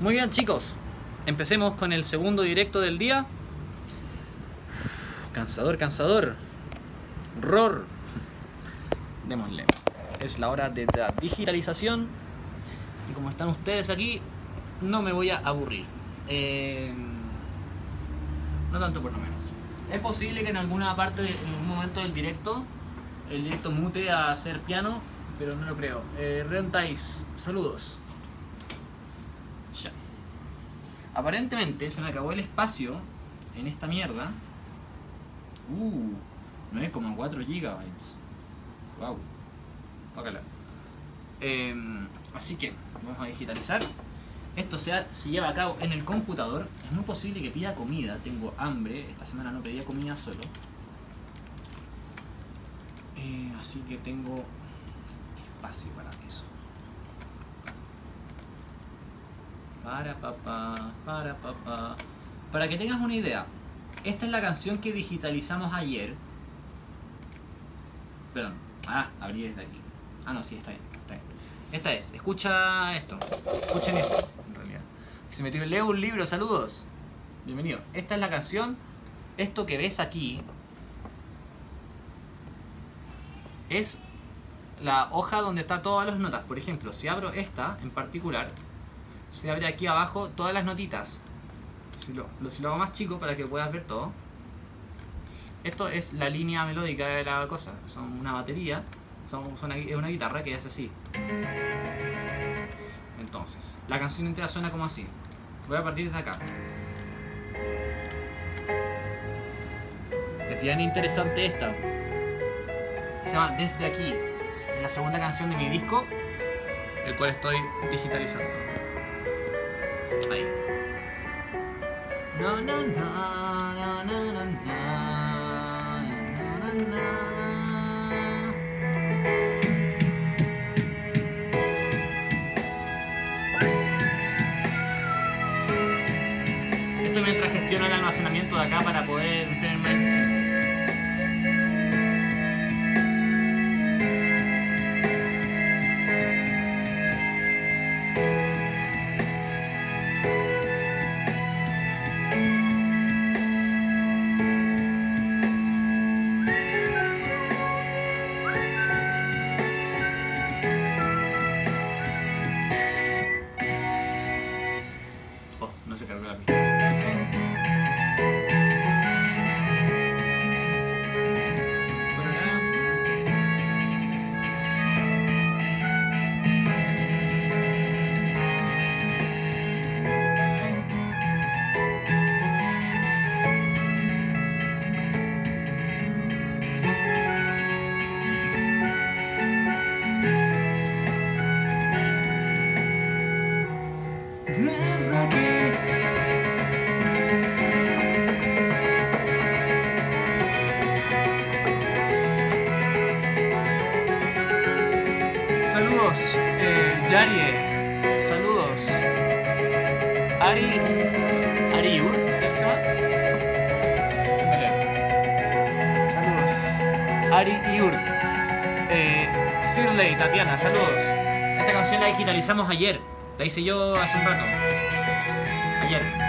Muy bien chicos, empecemos con el segundo directo del día. Cansador, cansador. Ror. Démosle. Es la hora de la digitalización. Y como están ustedes aquí, no me voy a aburrir. Eh, no tanto por lo menos. Es posible que en alguna parte, en algún momento del directo, el directo mute a hacer piano, pero no lo creo. Eh, Rentais, saludos. Ya. Aparentemente se me acabó el espacio en esta mierda. Uh, 9,4 gigabytes. Wow. Em, así que vamos a digitalizar. Esto se, se lleva a cabo en el computador. Es muy posible que pida comida. Tengo hambre. Esta semana no pedía comida solo. Eh, así que tengo espacio para eso. Para papá, para papá. Para que tengas una idea, esta es la canción que digitalizamos ayer. Perdón. Ah, abrí desde aquí. Ah, no, sí, está bien. Está bien. Esta es. Escucha esto. Escuchen eso, en realidad. Se metió, leo un libro, saludos. Bienvenido. Esta es la canción. Esto que ves aquí es la hoja donde está todas las notas. Por ejemplo, si abro esta en particular, se abre aquí abajo todas las notitas. Si lo, lo- si lo hago más chico para que puedas ver todo. Esto es la línea melódica de la cosa. Son una batería. Son, son es una guitarra que es así. Entonces, la canción entera suena como así. Voy a partir desde acá. Es bien interesante esta. Se llama Desde aquí. Es la segunda canción de mi disco, el cual estoy digitalizando. Esto mientras gestiona el almacenamiento de acá para poder Ari. Ari Ur, ¿qué se llama? Saludos. Ari Iur. Eh, Sirley, Tatiana, saludos. Esta canción la digitalizamos ayer. La hice yo hace un rato. Ayer.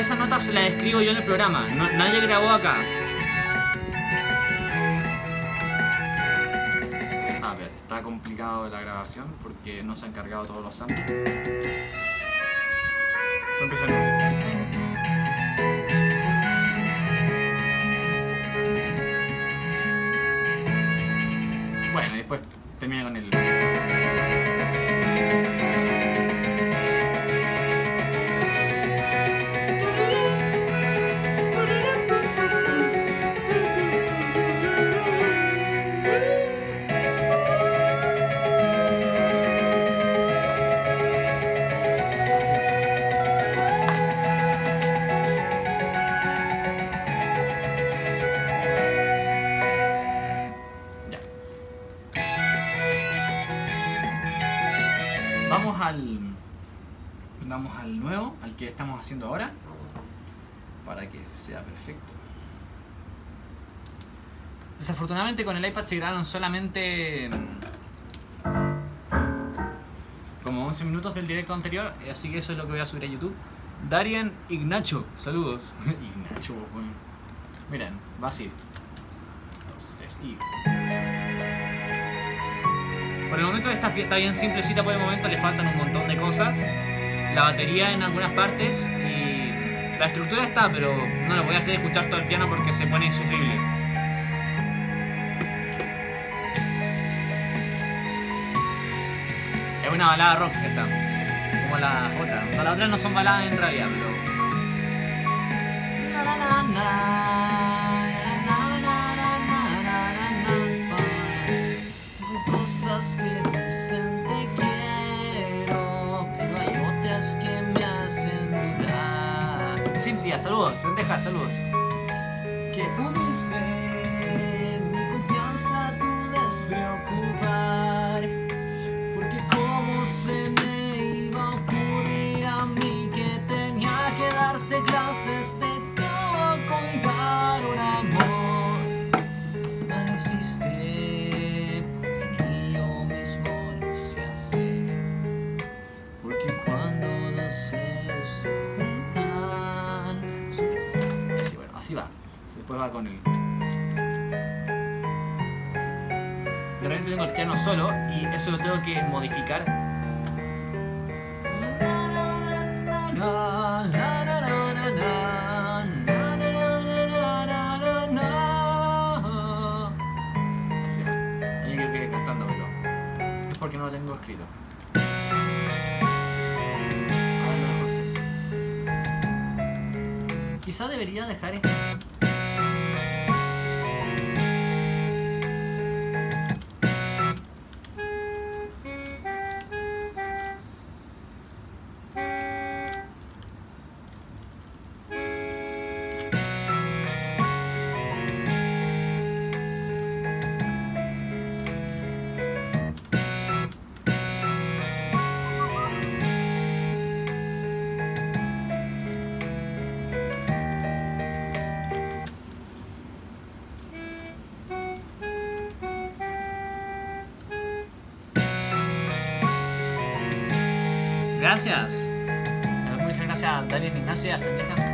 Esas notas se las escribo yo en el programa. Nadie grabó acá. Ah, espérate, está complicado la grabación porque no se han cargado todos los samples. A. Bueno, y después termina con el. Vamos al. Vamos al nuevo, al que estamos haciendo ahora. para que sea perfecto. Desafortunadamente con el iPad se grabaron solamente mm, como 11 minutos del directo anterior, así que eso es lo que voy a subir a YouTube. Darien Ignacho, saludos. Ignacho. Miren, va así. Dos, tres, y. Por el momento está, está bien simplecita por el momento, le faltan un montón de cosas. La batería en algunas partes y la estructura está, pero no lo voy a hacer escuchar todo el piano porque se pone insufrible. Es una balada rock esta, como la otra. O sea, las otras no son baladas en realidad, pero... saludos. Senteja, saludos. Que pudiste así, va. Después va con el. De repente tengo el piano solo y eso lo tengo que modificar. Así va. Ahí que quede cantando, pero es porque no lo tengo escrito. Quizá debería dejar esto. Gracias. Eh, Muchas gracias a Daniel Ignacio y a Sendeja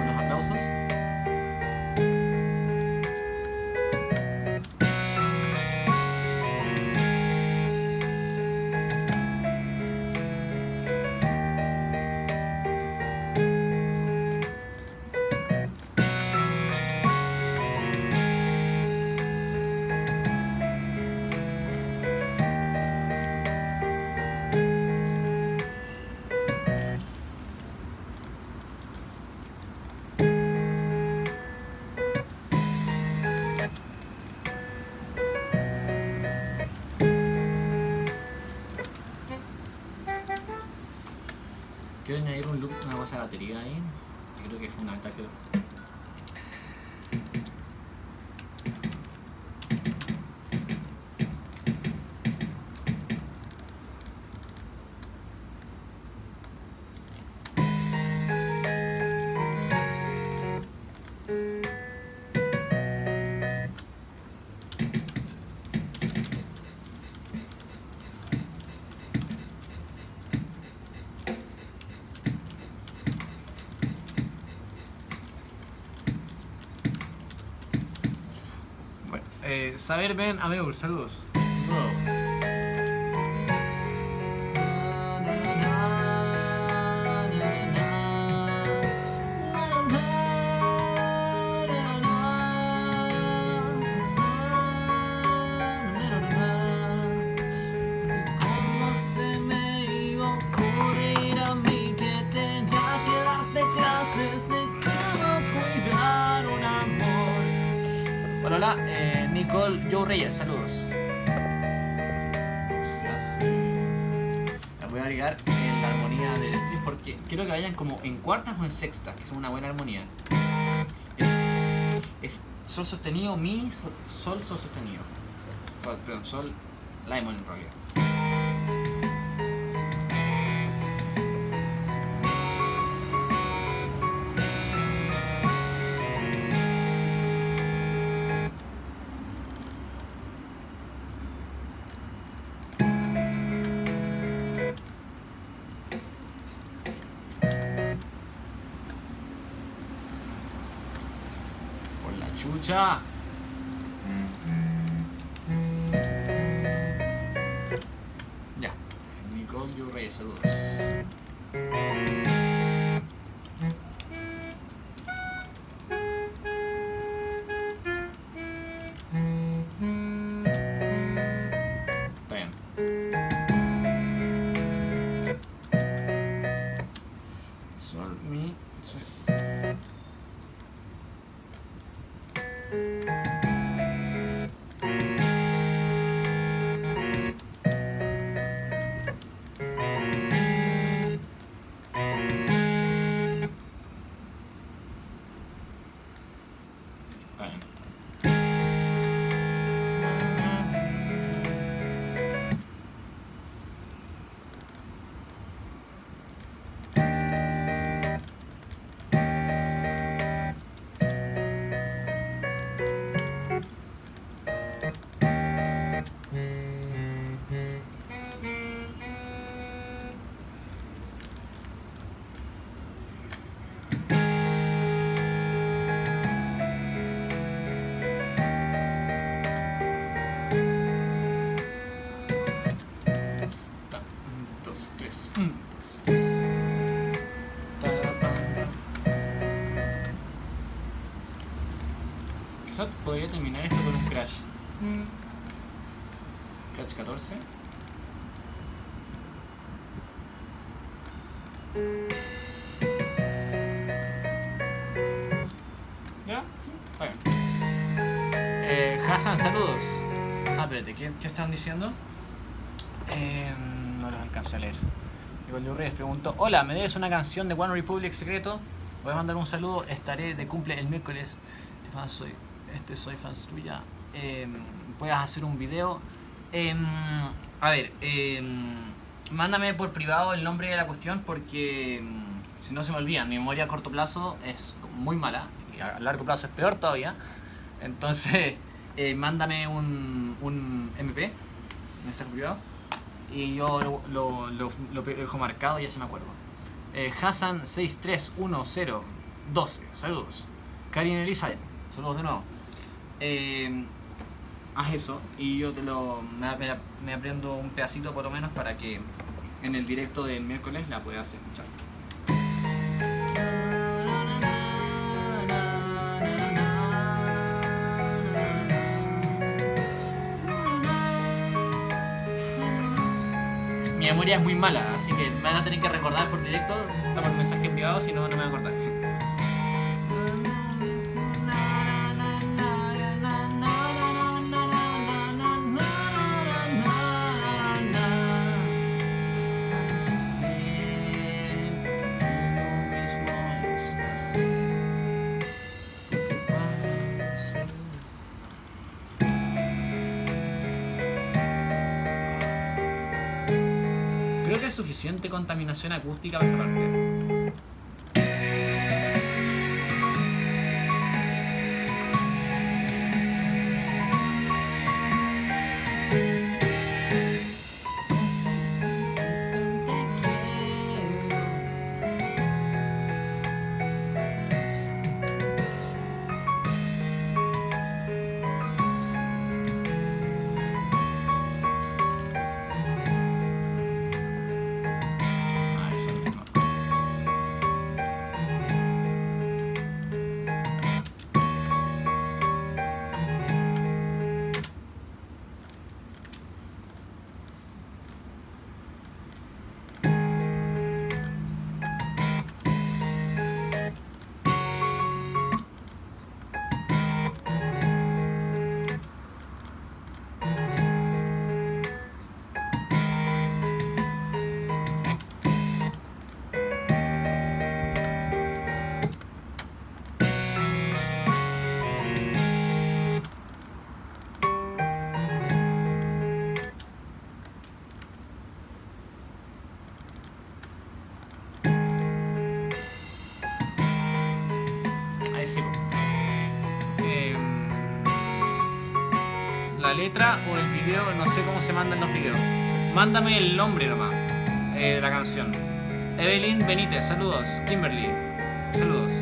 ataque. Eh, Saber Ben Ameur, saludos. ¿Cómo vayan como en cuartas o en sextas, que es una buena armonía. Es, sol sostenido, mi, sol, sol, sostenido. Sol, perdón, sol, la en. Podría terminar esto con un crash. Crash 14. ¿Ya? Sí, está bien. Eh, Hassan, saludos. Ah, espérate, ¿qué, qué estaban diciendo? Eh, no los alcancé a leer. Nicole Reyes preguntó: Hola, ¿me debes una canción de One Republic secreto? Voy a mandar un saludo. Estaré de cumple el miércoles. Este fan soy, este soy fans tuya. Eh, puedas hacer un video. Eh, a ver, eh, mándame por privado el nombre de la cuestión porque si no se me olvida, mi memoria a corto plazo es muy mala y a largo plazo es peor todavía. Entonces, eh, mándame un, un MP, mensaje privado, y yo lo, lo, lo, lo dejo marcado y ya se me acuerdo. Eh, Hassan 631012, saludos. Karin Elizabeth, saludos de nuevo. Eh, haz eso y yo te lo me, me- aprendo un pedacito por lo menos para que en el directo del miércoles la puedas escuchar. Mi memoria es muy mala, así que me van a tener que recordar por directo, o sea, por mensaje privado, si no, no me voy a acordar. Contaminación acústica para esa parte. Letra o el video, no sé cómo se mandan los videos. Mándame el nombre nomás eh, de la canción. Evelyn Benítez, saludos. Kimberly, saludos.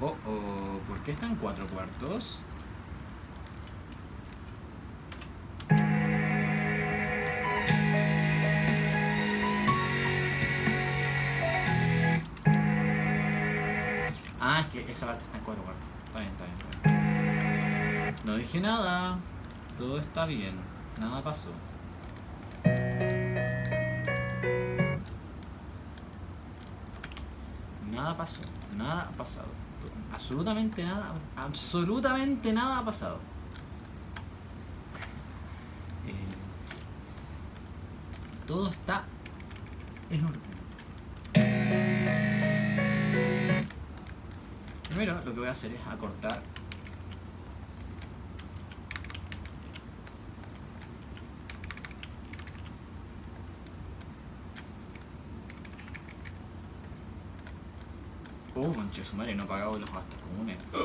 Oh, oh, ¿por qué está en cuatro cuartos? Ah, es que esa parte está en cuatro cuartos. Está bien, está bien, está bien. No dije nada. Todo está bien. Nada pasó. Nada pasó. Nada ha pasado. Absolutamente nada. Absolutamente nada ha pasado. Eh, todo está en orden. Primero lo que voy a hacer es acortar Oh, conche su madre, no he pagado los gastos comunes.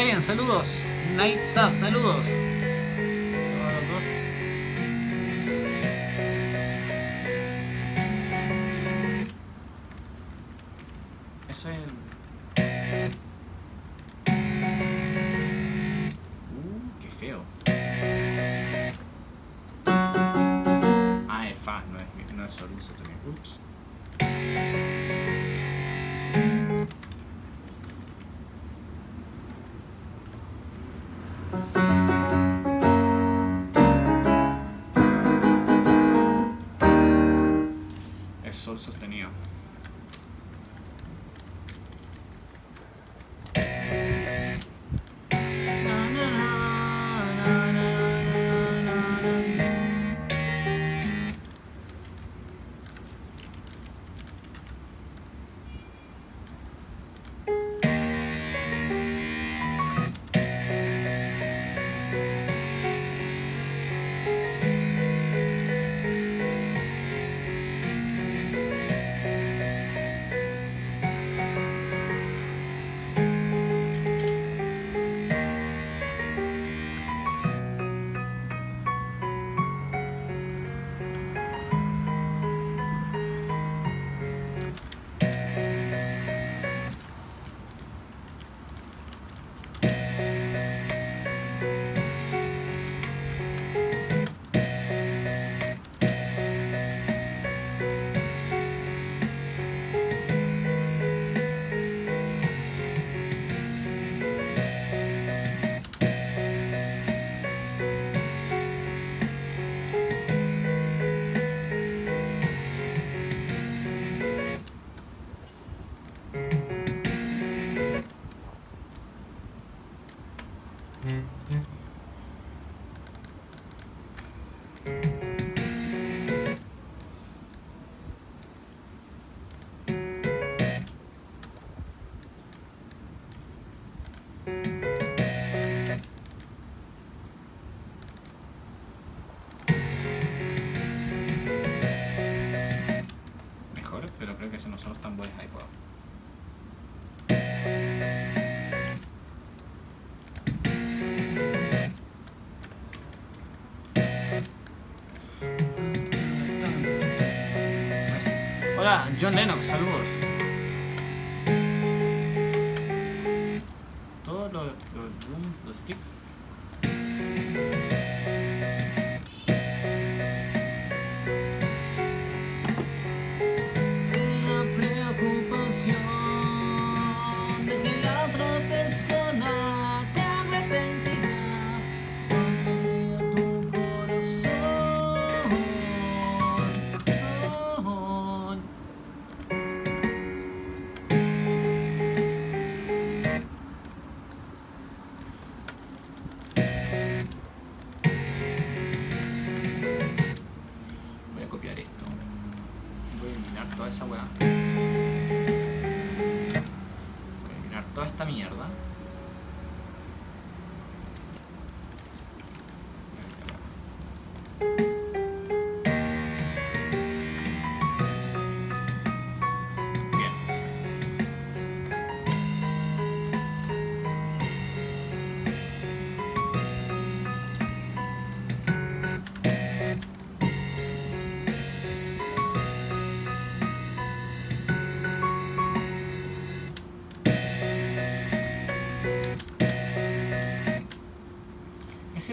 Ryan, saludos. Night Sub, saludos. Es sol sostenido. John Lennox, saludos.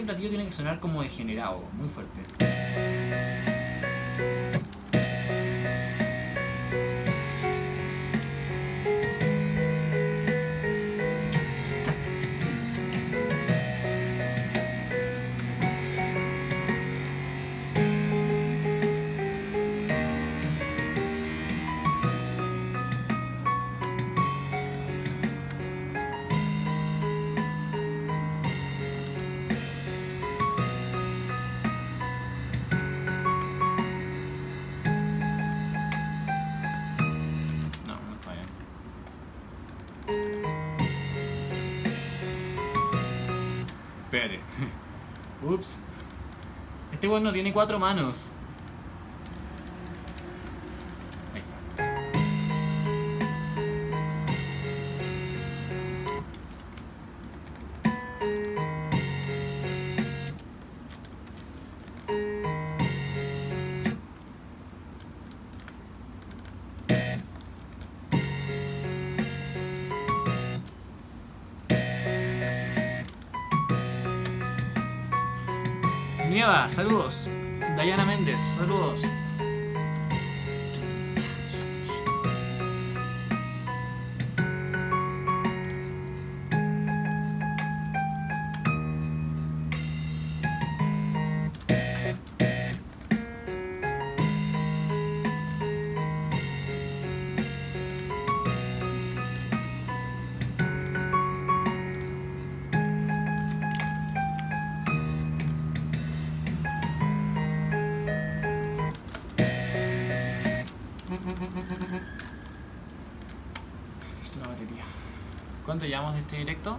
Platillo tiene que sonar como degenerado, muy fuerte. Espérate. Ups. Este weón no tiene cuatro manos. ¿Cuánto llevamos de este directo?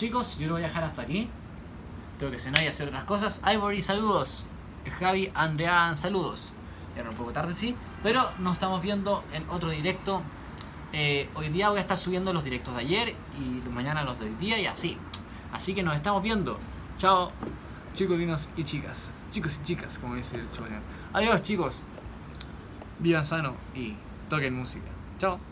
Chicos, yo lo voy a dejar hasta aquí. Tengo que cenar y hacer otras cosas. Ivory, saludos. Javi, Andrea, saludos. Ya era un poco tarde, sí. Pero nos estamos viendo en otro directo. Eh, hoy día voy a estar subiendo los directos de ayer y mañana los de hoy día y así. Así que nos estamos viendo. Chao, chicolinos y chicas. Chicos y chicas, como dice el chubanear. Adiós, chicos. Vivan sano y toquen música. Chao.